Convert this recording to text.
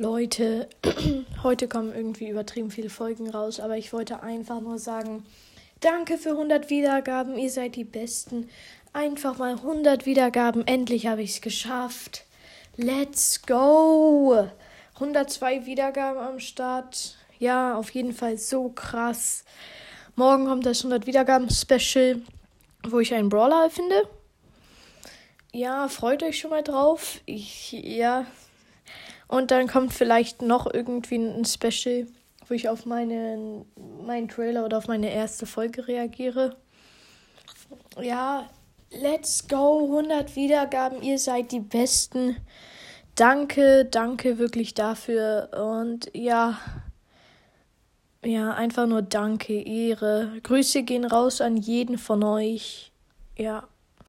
Leute, heute kommen irgendwie übertrieben viele Folgen raus, aber ich wollte einfach nur sagen, danke für 100 Wiedergaben, ihr seid die Besten. Einfach mal 100 Wiedergaben, endlich habe ich es geschafft. Let's go! 102 Wiedergaben am Start. Ja, auf jeden Fall so krass. Morgen kommt das 100 Wiedergaben Special, wo ich einen Brawler finde. Ja, freut euch schon mal drauf. Ich, ja, und dann kommt vielleicht noch irgendwie ein Special, wo ich auf meinen, meinen Trailer oder auf meine erste Folge reagiere. Ja, let's go. 100 Wiedergaben. Ihr seid die Besten. Danke, danke wirklich dafür. Und ja, ja, einfach nur danke, Ehre. Grüße gehen raus an jeden von euch. Ja.